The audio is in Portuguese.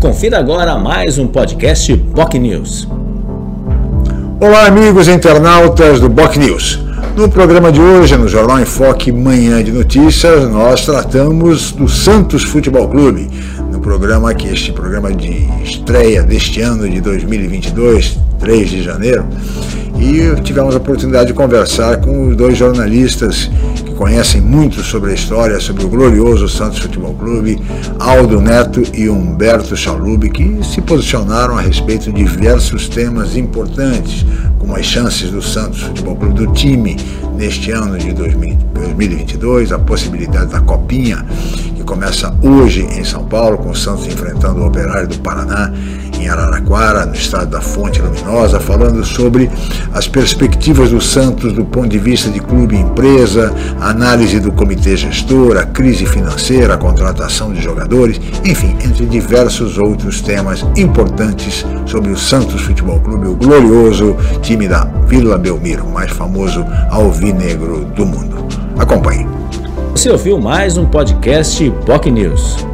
Confira agora mais um podcast POC News. Olá, amigos internautas do POC News. No programa de hoje, no Jornal em Foque Manhã de Notícias, nós tratamos do Santos Futebol Clube. Programa que este programa de estreia deste ano de 2022, 3 de janeiro, e tivemos a oportunidade de conversar com dois jornalistas que conhecem muito sobre a história, sobre o glorioso Santos Futebol Clube, Aldo Neto e Humberto Chalub, que se posicionaram a respeito de diversos temas importantes, como as chances do Santos Futebol Clube, do time neste ano de 2022, a possibilidade da Copinha, começa hoje em São Paulo, com o Santos enfrentando o Operário do Paraná em Araraquara, no estado da Fonte Luminosa, falando sobre as perspectivas do Santos do ponto de vista de clube e empresa, análise do comitê gestor, a crise financeira, a contratação de jogadores, enfim, entre diversos outros temas importantes sobre o Santos Futebol Clube, o glorioso time da Vila Belmiro, mais famoso alvinegro do mundo. Acompanhe. Você ouviu mais um podcast POC News.